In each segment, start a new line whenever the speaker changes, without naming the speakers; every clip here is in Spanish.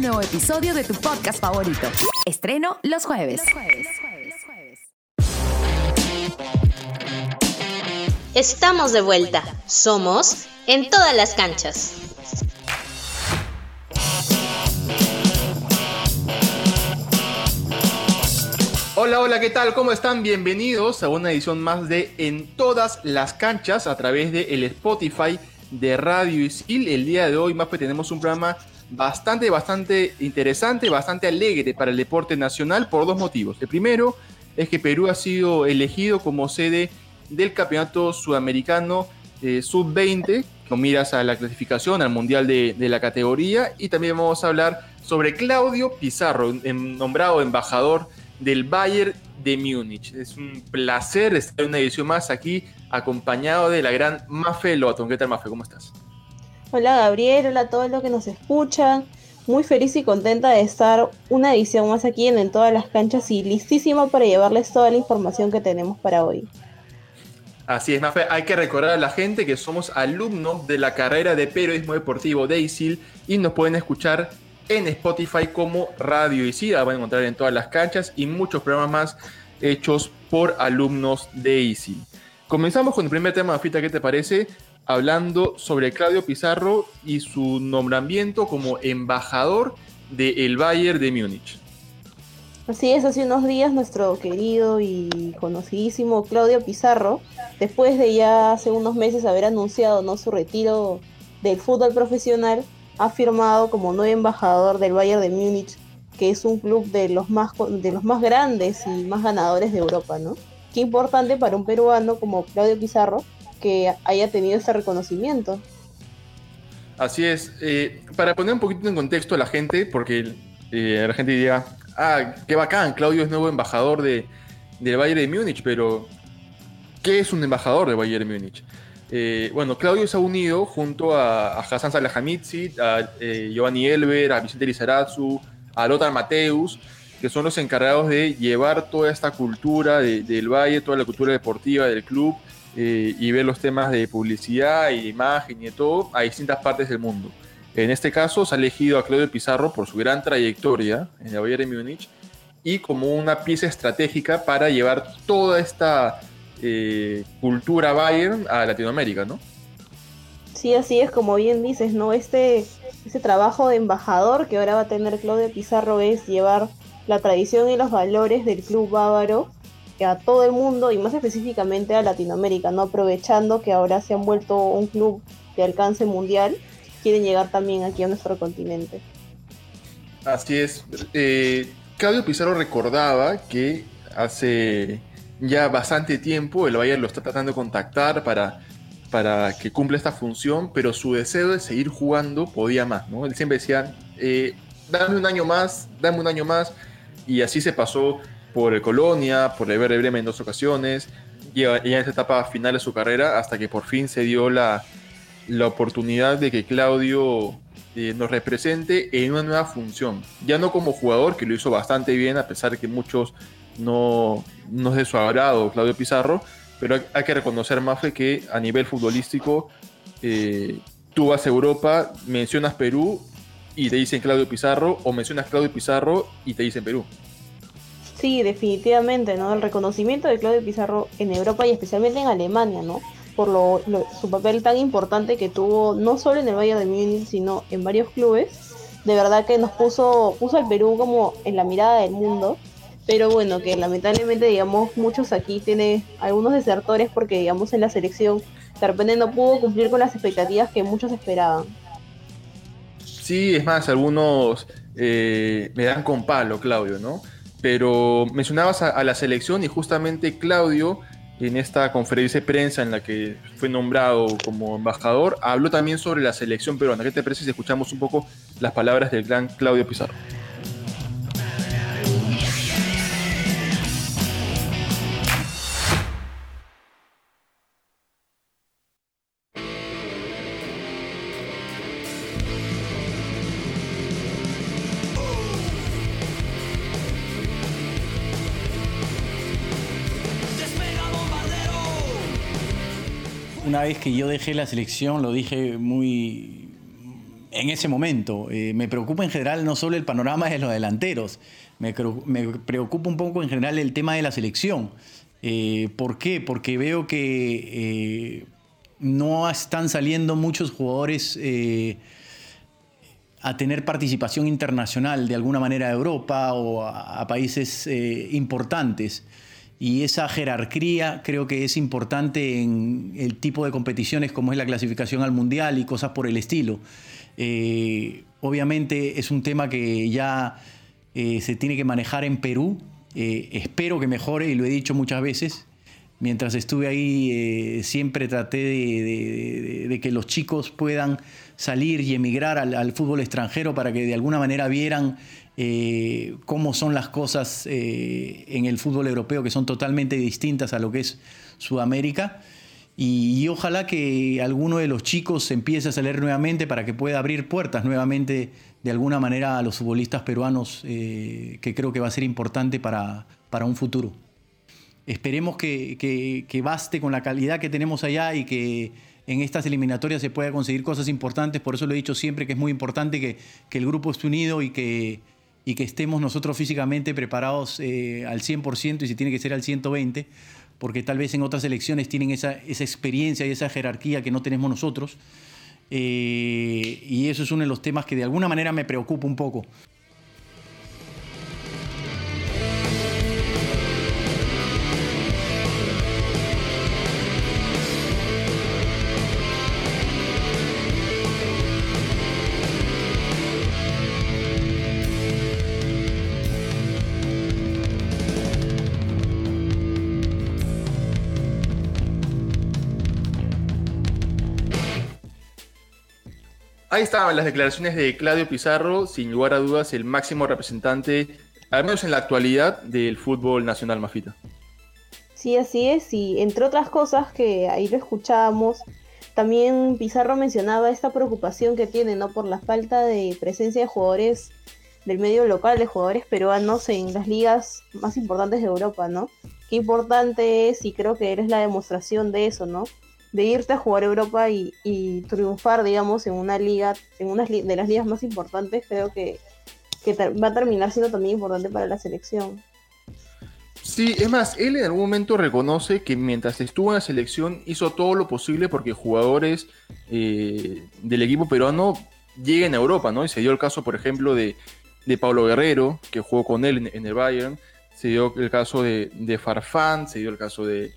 un nuevo episodio de tu podcast favorito. Estreno los jueves.
Estamos de vuelta. Somos en todas las canchas.
Hola, hola, ¿qué tal? ¿Cómo están? Bienvenidos a una edición más de En todas las canchas a través de el Spotify de Radio Isil. El día de hoy, más que tenemos un programa bastante, bastante interesante, bastante alegre para el deporte nacional por dos motivos. El primero es que Perú ha sido elegido como sede del Campeonato Sudamericano eh, Sub-20, con miras a la clasificación al Mundial de, la categoría. Y también vamos a hablar sobre Claudio Pizarro, nombrado embajador del Bayern de Múnich. Es un placer estar en una edición más aquí, acompañado de la gran Mafe Loton. ¿Qué tal, Mafe? ¿Cómo estás?
Hola, Gabriel. Hola a todos los que nos escuchan. Muy feliz y contenta de estar una edición más aquí en, en todas las canchas y listísima para llevarles toda la información que tenemos para hoy.
Así es, Mafe. Hay que recordar a la gente que somos alumnos de la carrera de periodismo deportivo de ISIL y nos pueden escuchar en Spotify como Radio ISIL. La van a encontrar en todas las canchas y muchos programas más hechos por alumnos de ISIL. Comenzamos con el primer tema, Mafita, ¿qué te parece? Hablando sobre Claudio Pizarro y su nombramiento como embajador del Bayern de Múnich.
Así es, hace unos días nuestro querido y conocidísimo Claudio Pizarro, después de ya hace unos meses haber anunciado ¿no? su retiro del fútbol profesional, ha firmado como nuevo embajador del Bayern de Múnich, que es un club de los más de los más grandes y más ganadores de Europa, ¿no? Qué importante para un peruano como Claudio Pizarro que haya tenido ese reconocimiento.
Así es. Eh, para poner un poquito en contexto a la gente, porque eh, la gente diría, ah, qué bacán, Claudio es nuevo embajador de, del Bayern de Múnich, pero ¿qué es un embajador del Bayern de Múnich? Eh, bueno, Claudio se ha unido junto a, Hassan Salahamidzic, a Giovanni Elber, a Vicente Lizarazu, a Lothar Mateus, que son los encargados de llevar toda esta cultura del Valle, toda la cultura deportiva del club eh, y ver los temas de publicidad y imagen y de todo a distintas partes del mundo. En este caso se ha elegido a Claudio Pizarro por su gran trayectoria en el Bayern de Múnich y como una pieza estratégica para llevar toda esta eh, cultura Bayern a Latinoamérica, ¿no?
Sí, así es, como bien dices, ¿no? Este, este trabajo de embajador que ahora va a tener Claudio Pizarro es llevar la tradición y los valores del club bávaro a todo el mundo y más específicamente a Latinoamérica, ¿no? Aprovechando que ahora se han vuelto un club de alcance mundial quieren llegar también aquí a nuestro continente.
Así es. Eh, Claudio Pizarro recordaba que hace ya bastante tiempo el Bayern lo está tratando de contactar para, para que cumpla esta función, pero su deseo de seguir jugando podía más, ¿no? Él siempre decía, eh, dame un año más, dame un año más, y así se pasó por el Colonia, por el Verde Bremen en dos ocasiones, y ya en esta etapa final de su carrera, hasta que por fin se dio la, la oportunidad de que Claudio eh, nos represente en una nueva función. Ya no como jugador, que lo hizo bastante bien, a pesar de que muchos no, no es de su agrado Claudio Pizarro, pero hay, que reconocer, más que a nivel futbolístico, eh, tú vas a Europa, mencionas Perú y te dicen Claudio Pizarro, o mencionas Claudio Pizarro y te dicen Perú.
Sí, definitivamente, ¿no? El reconocimiento de Claudio Pizarro en Europa y especialmente en Alemania, ¿no? por lo, su papel tan importante que tuvo no solo en el Bayern de Múnich, sino en varios clubes. De verdad que nos puso, puso al Perú como en la mirada del mundo. Pero bueno, que lamentablemente, digamos, muchos aquí tienen algunos desertores porque, digamos, en la selección de repente no pudo cumplir con las expectativas que muchos esperaban.
Sí, es más, algunos eh, me dan con palo, Claudio, ¿no? Pero mencionabas a la selección y justamente Claudio en esta conferencia de prensa en la que fue nombrado como embajador, habló también sobre la selección peruana. ¿Qué te parece si escuchamos un poco las palabras del gran Claudio Pizarro?
Una vez que yo dejé la selección, lo dije muy, en ese momento. Eh, me preocupa en general no solo el panorama de los delanteros, me, preocupa un poco en general el tema de la selección. Eh, ¿Por qué? Porque veo que no están saliendo muchos jugadores a tener participación internacional de alguna manera a Europa o a, países importantes y esa jerarquía creo que es importante en el tipo de competiciones como es la clasificación al mundial y cosas por el estilo. Eh, obviamente es un tema que ya eh, se tiene que manejar en Perú. Eh, espero que mejore y lo he dicho muchas veces. Mientras estuve ahí siempre traté de, que los chicos puedan salir y emigrar al fútbol extranjero para que de alguna manera vieran eh, cómo son las cosas eh, en el fútbol europeo, que son totalmente distintas a lo que es Sudamérica. Y, ojalá que alguno de los chicos empiece a salir nuevamente para que pueda abrir puertas nuevamente de alguna manera a los futbolistas peruanos, eh, que creo que va a ser importante para, para un futuro. Esperemos que, baste con la calidad que tenemos allá y que en estas eliminatorias se pueda conseguir cosas importantes. Por eso lo he dicho siempre que es muy importante que, que el grupo esté unido y que, y que estemos nosotros físicamente preparados eh, al 100% y si tiene que ser al 120%, porque tal vez en otras elecciones tienen esa, esa experiencia y esa jerarquía que no tenemos nosotros. Eh, y eso es uno de los temas que de alguna manera me preocupa un poco.
Ahí estaban las declaraciones de Claudio Pizarro, sin lugar a dudas el máximo representante, al menos en la actualidad, del fútbol nacional mafita.
Sí, así es, y entre otras cosas que ahí lo escuchábamos, también Pizarro mencionaba esta preocupación que tiene, ¿no? Por la falta de presencia de jugadores del medio local, de jugadores peruanos en las ligas más importantes de Europa, ¿no? Qué importante es, y creo que eres la demostración de eso, ¿no? De irte a jugar a Europa y, triunfar, digamos, en una liga, en una de las ligas más importantes, creo que, va a terminar siendo también importante para la selección.
Sí, es más, él en algún momento reconoce que mientras estuvo en la selección hizo todo lo posible porque jugadores eh, del equipo peruano lleguen a Europa, ¿no? Y se dio el caso, por ejemplo, de, Pablo Guerrero, que jugó con él en, el Bayern, se dio el caso de, de Farfán, se dio el caso de,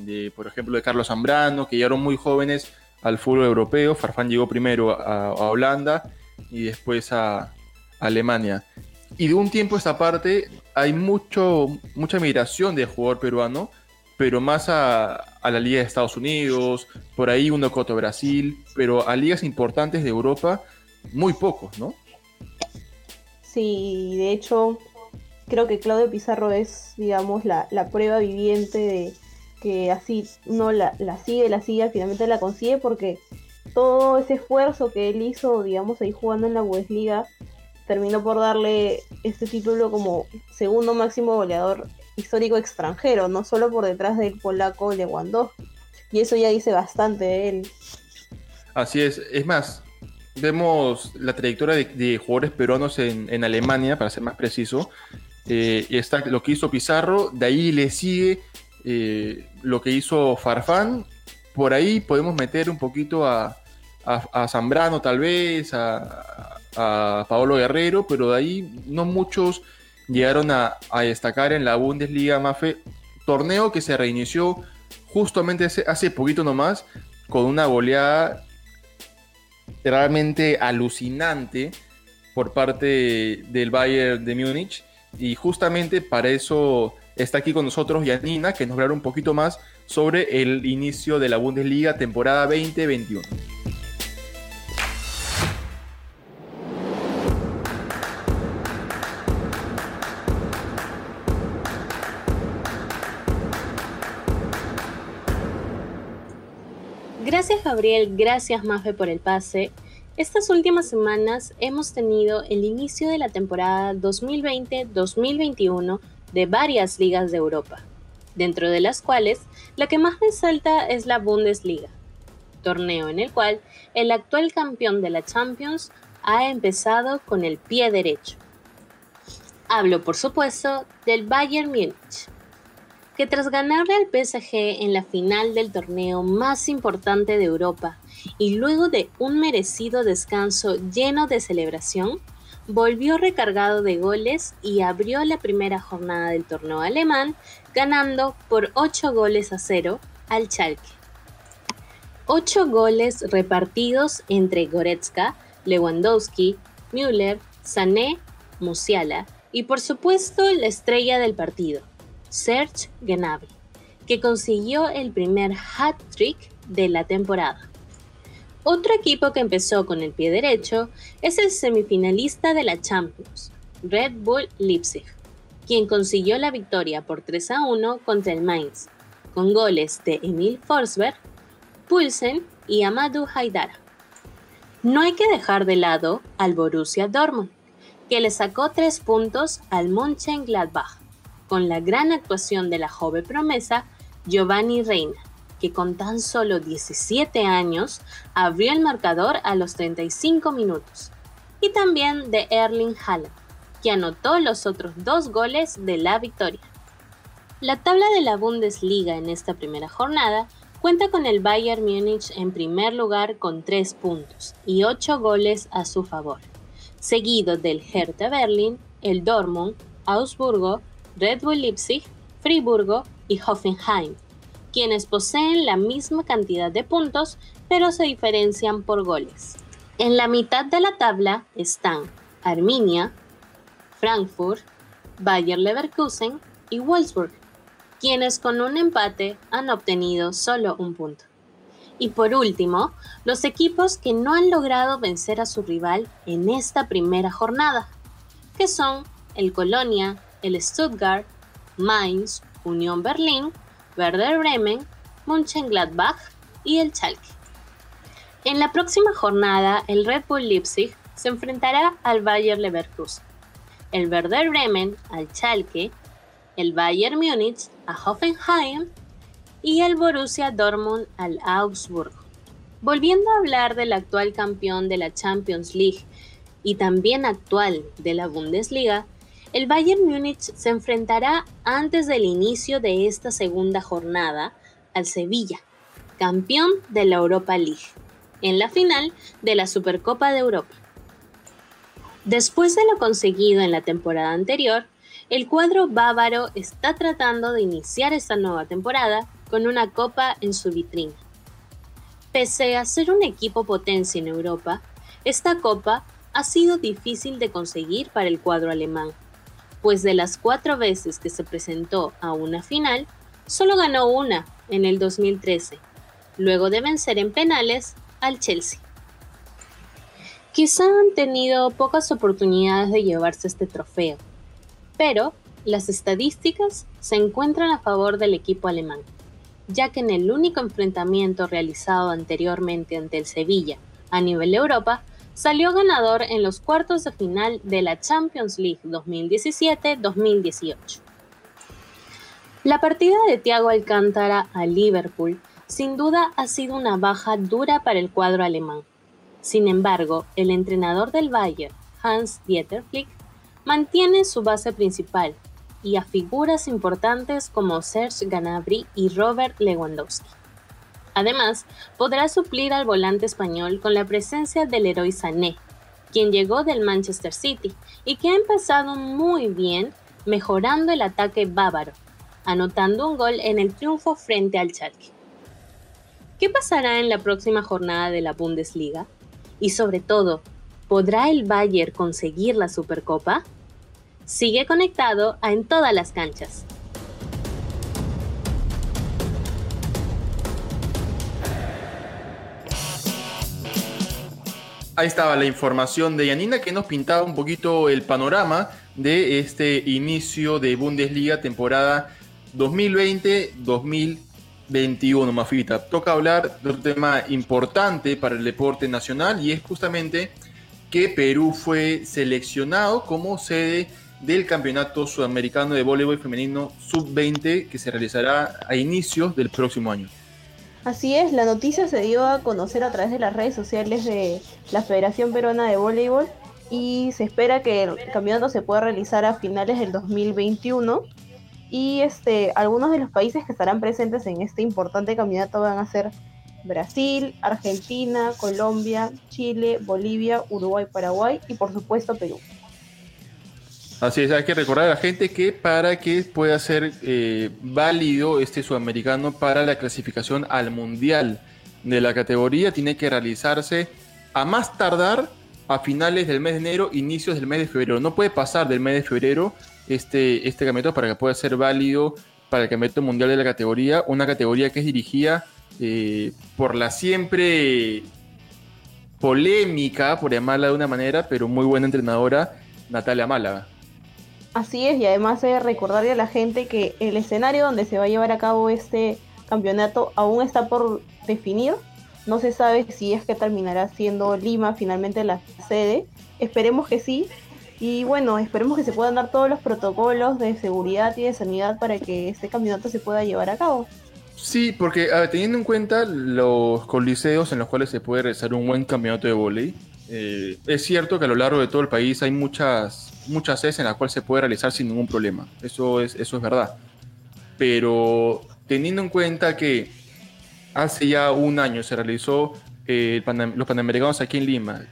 de, por ejemplo, de Carlos Zambrano, que llegaron muy jóvenes al fútbol europeo. Farfán llegó primero a, Holanda y después a, Alemania. Y de un tiempo a esta parte hay mucho, mucha migración de jugador peruano, pero más a, la Liga de Estados Unidos, por ahí uno coto Brasil, pero a ligas importantes de Europa, muy pocos, ¿no?
Sí, de hecho, creo que Claudio Pizarro es, digamos, la, la prueba viviente de, que así uno la, sigue, la sigue, finalmente la consigue porque todo ese esfuerzo que él hizo, digamos, ahí jugando en la Bundesliga, terminó por darle este título como segundo máximo goleador histórico extranjero, no solo por detrás del polaco Lewandowski. Y eso ya dice bastante de él.
Así es, es más, vemos la trayectoria de, jugadores peruanos en, Alemania, para ser más preciso, eh, está lo que hizo Pizarro, de ahí le sigue eh, lo que hizo Farfán. Por ahí podemos meter un poquito a, Zambrano tal vez, a, a, Paolo Guerrero, pero de ahí no muchos llegaron a, destacar en la Bundesliga Mafe, torneo que se reinició justamente hace, hace poquito nomás con una goleada realmente alucinante por parte del Bayern de Múnich y justamente para eso Está aquí con nosotros Yanina, que nos hablará un poquito más sobre el inicio de la Bundesliga temporada 2021.
Gracias Gabriel, gracias Mafe por el pase. Estas últimas semanas hemos tenido el inicio de la temporada 2020-2021 de varias ligas de Europa, dentro de las cuales la que más resalta es la Bundesliga. torneo en el cual el actual campeón de la Champions ha empezado con el pie derecho. Hablo, por supuesto, del Bayern Múnich, que tras ganarle al PSG en la final del torneo más importante de Europa y luego de un merecido descanso lleno de celebración, volvió recargado de goles y abrió la primera jornada del torneo alemán ganando por 8 goles a 0 al Schalke. 8 goles repartidos entre Goretzka, Lewandowski, Müller, Sané, Musiala y por supuesto la estrella del partido, Serge Gnabry, que consiguió el primer hat-trick de la temporada. Otro equipo que empezó con el pie derecho es el semifinalista de la Champions, Red Bull Leipzig, quien consiguió la victoria por 3 a 1 contra el Mainz, con goles de Emil Forsberg, Pulsen y Amadou Haidara. No hay que dejar de lado al Borussia Dortmund, que le sacó 3 puntos al Mönchengladbach, con la gran actuación de la joven promesa Giovanni Reina que con tan solo 17 años abrió el marcador a los 35 minutos, y también de Erling Haaland, que anotó los otros dos goles de la victoria. La tabla de la Bundesliga en esta primera jornada cuenta con el Bayern Múnich en primer lugar con 3 puntos y 8 goles a su favor, seguido del Hertha Berlin, el Dortmund, Augsburgo, Red Bull Leipzig, Friburgo y Hoffenheim, quienes poseen la misma cantidad de puntos, pero se diferencian por goles. En la mitad de la tabla están Arminia, Frankfurt, Bayer Leverkusen y Wolfsburg, quienes con un empate han obtenido solo un punto. Y por último, los equipos que no han logrado vencer a su rival en esta primera jornada, que son el Colonia, el Stuttgart, Mainz, Unión Berlín Werder Bremen, Mönchengladbach y el Schalke. En la próxima jornada, el Red Bull Leipzig se enfrentará al Bayer Leverkusen, el Werder Bremen al Schalke, el Bayern Múnich a Hoffenheim y el Borussia Dortmund al Augsburgo. Volviendo a hablar del actual campeón de la Champions League y también actual de la Bundesliga, el Bayern Múnich se enfrentará antes del inicio de esta segunda jornada al Sevilla, campeón de la Europa League, en la final de la Supercopa de Europa. Después de lo conseguido en la temporada anterior, el cuadro bávaro está tratando de iniciar esta nueva temporada con una copa en su vitrina. Pese a ser un equipo potencia en Europa, esta copa ha sido difícil de conseguir para el cuadro alemán, pues de las cuatro veces que se presentó a una final, solo ganó una en el 2013, luego de vencer en penales al Chelsea. Quizá han tenido pocas oportunidades de llevarse este trofeo, pero las estadísticas se encuentran a favor del equipo alemán, ya que en el único enfrentamiento realizado anteriormente ante el Sevilla a nivel Europa salió ganador en los cuartos de final de la Champions League 2017-2018. La partida de Thiago Alcántara a Liverpool sin duda ha sido una baja dura para el cuadro alemán. Sin embargo, el entrenador del Bayern, Hans Dieter Flick, mantiene su base principal y a figuras importantes como Serge Gnabry y Robert Lewandowski. Además, podrá suplir al volante español con la presencia del héroe Sané, quien llegó del Manchester City y que ha empezado muy bien mejorando el ataque bávaro, anotando un gol en el triunfo frente al Schalke. ¿Qué pasará en la próxima jornada de la Bundesliga? Y sobre todo, ¿podrá el Bayern conseguir la Supercopa? Sigue conectado a En todas las canchas.
Ahí estaba la información de Yanina que nos pintaba un poquito el panorama de este inicio de Bundesliga temporada 2020-2021, Mafita. Toca hablar de otro tema importante para el deporte nacional y es justamente que Perú fue seleccionado como sede del Campeonato Sudamericano de Voleibol Femenino Sub-20 que se realizará a inicios del próximo año.
Así es, la noticia se dio a conocer a través de las redes sociales de la Federación Peruana de Voleibol y se espera que el campeonato se pueda realizar a finales del 2021 y este algunos de los países que estarán presentes en este importante campeonato van a ser Brasil, Argentina, Colombia, Chile, Bolivia, Uruguay, Paraguay y por supuesto Perú.
Así es, hay que recordar a la gente que para que pueda ser eh, válido este sudamericano para la clasificación al mundial de la categoría, tiene que realizarse a más tardar a finales del mes de enero, inicios del mes de febrero. No puede pasar del mes de febrero este, este campeonato para que pueda ser válido para el campeonato mundial de la categoría, una categoría que es dirigida eh, por la siempre polémica, por llamarla de una manera, pero muy buena entrenadora, Natalia Málaga.
Así es, y además de recordarle a la gente que el escenario donde se va a llevar a cabo este campeonato aún está por definir. No se sabe si es que terminará siendo Lima finalmente la sede. Esperemos que sí. Y bueno, esperemos que se puedan dar todos los protocolos de seguridad y de sanidad para que este campeonato se pueda llevar a cabo.
Sí, porque teniendo en cuenta los coliseos en los cuales se puede realizar un buen campeonato de volei, eh, es cierto que a lo largo de todo el país hay muchas muchas sedes en las cuales se puede realizar sin ningún problema. Eso es, eso es verdad. Pero teniendo en cuenta que hace ya un año se realizó eh, los Panamericanos aquí en Lima,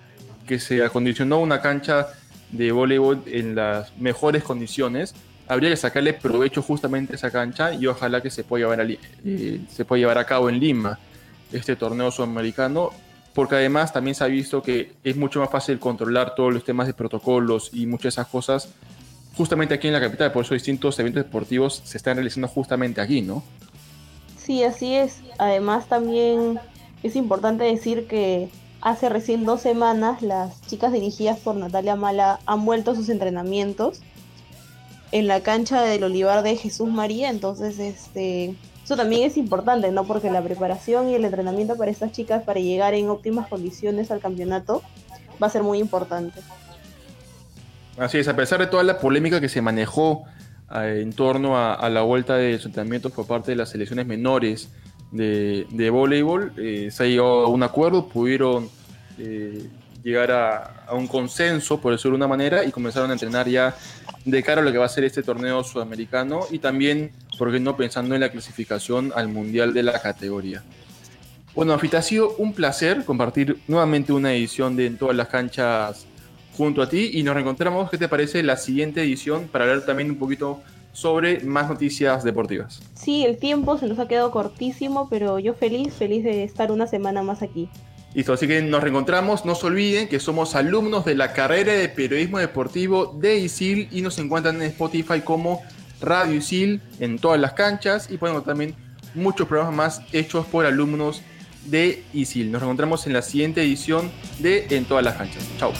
que se acondicionó una cancha de voleibol en las mejores condiciones, habría que sacarle provecho justamente a esa cancha y ojalá que se pueda llevar a, eh, se pueda llevar a cabo en Lima este torneo sudamericano porque además también se ha visto que es mucho más fácil controlar todos los temas de protocolos y muchas de esas cosas justamente aquí en la capital, por eso distintos eventos deportivos se están realizando justamente aquí, ¿no?
Sí, así es. Además también es importante decir que hace recién dos semanas las chicas dirigidas por Natalia Mala han vuelto a sus entrenamientos en la cancha del Olivar de Jesús María, entonces este eso también es importante, ¿no? Porque la preparación y el entrenamiento para estas chicas para llegar en óptimas condiciones al campeonato va a ser muy importante.
Así es, a pesar de toda la polémica que se manejó en torno a, la vuelta de los entrenamientos por parte de las selecciones menores de, voleibol, eh, se ha llegado a un acuerdo, pudieron eh, llegar a, un consenso, por decirlo de una manera, y comenzaron a entrenar ya de cara a lo que va a ser este torneo sudamericano y también porque no pensando en la clasificación al mundial de la categoría. Bueno, Afita, ha sido un placer compartir nuevamente una edición de En todas las canchas junto a ti y nos reencontramos, ¿qué te parece la siguiente edición para hablar también un poquito sobre más noticias deportivas?
Sí, el tiempo se nos ha quedado cortísimo, pero yo feliz, feliz de estar una semana más aquí.
Listo, así que nos reencontramos. No se olviden que somos alumnos de la carrera de periodismo deportivo de ISIL y nos encuentran en Spotify como Radio Isil en todas las canchas y podemos también muchos programas más hechos por alumnos de ISIL. Nos encontramos en la siguiente edición de En todas las canchas. Chao.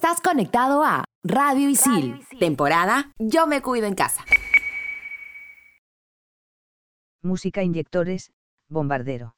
Estás conectado a Radio Isil, temporada Yo me cuido en casa.
Música inyectores, bombardero.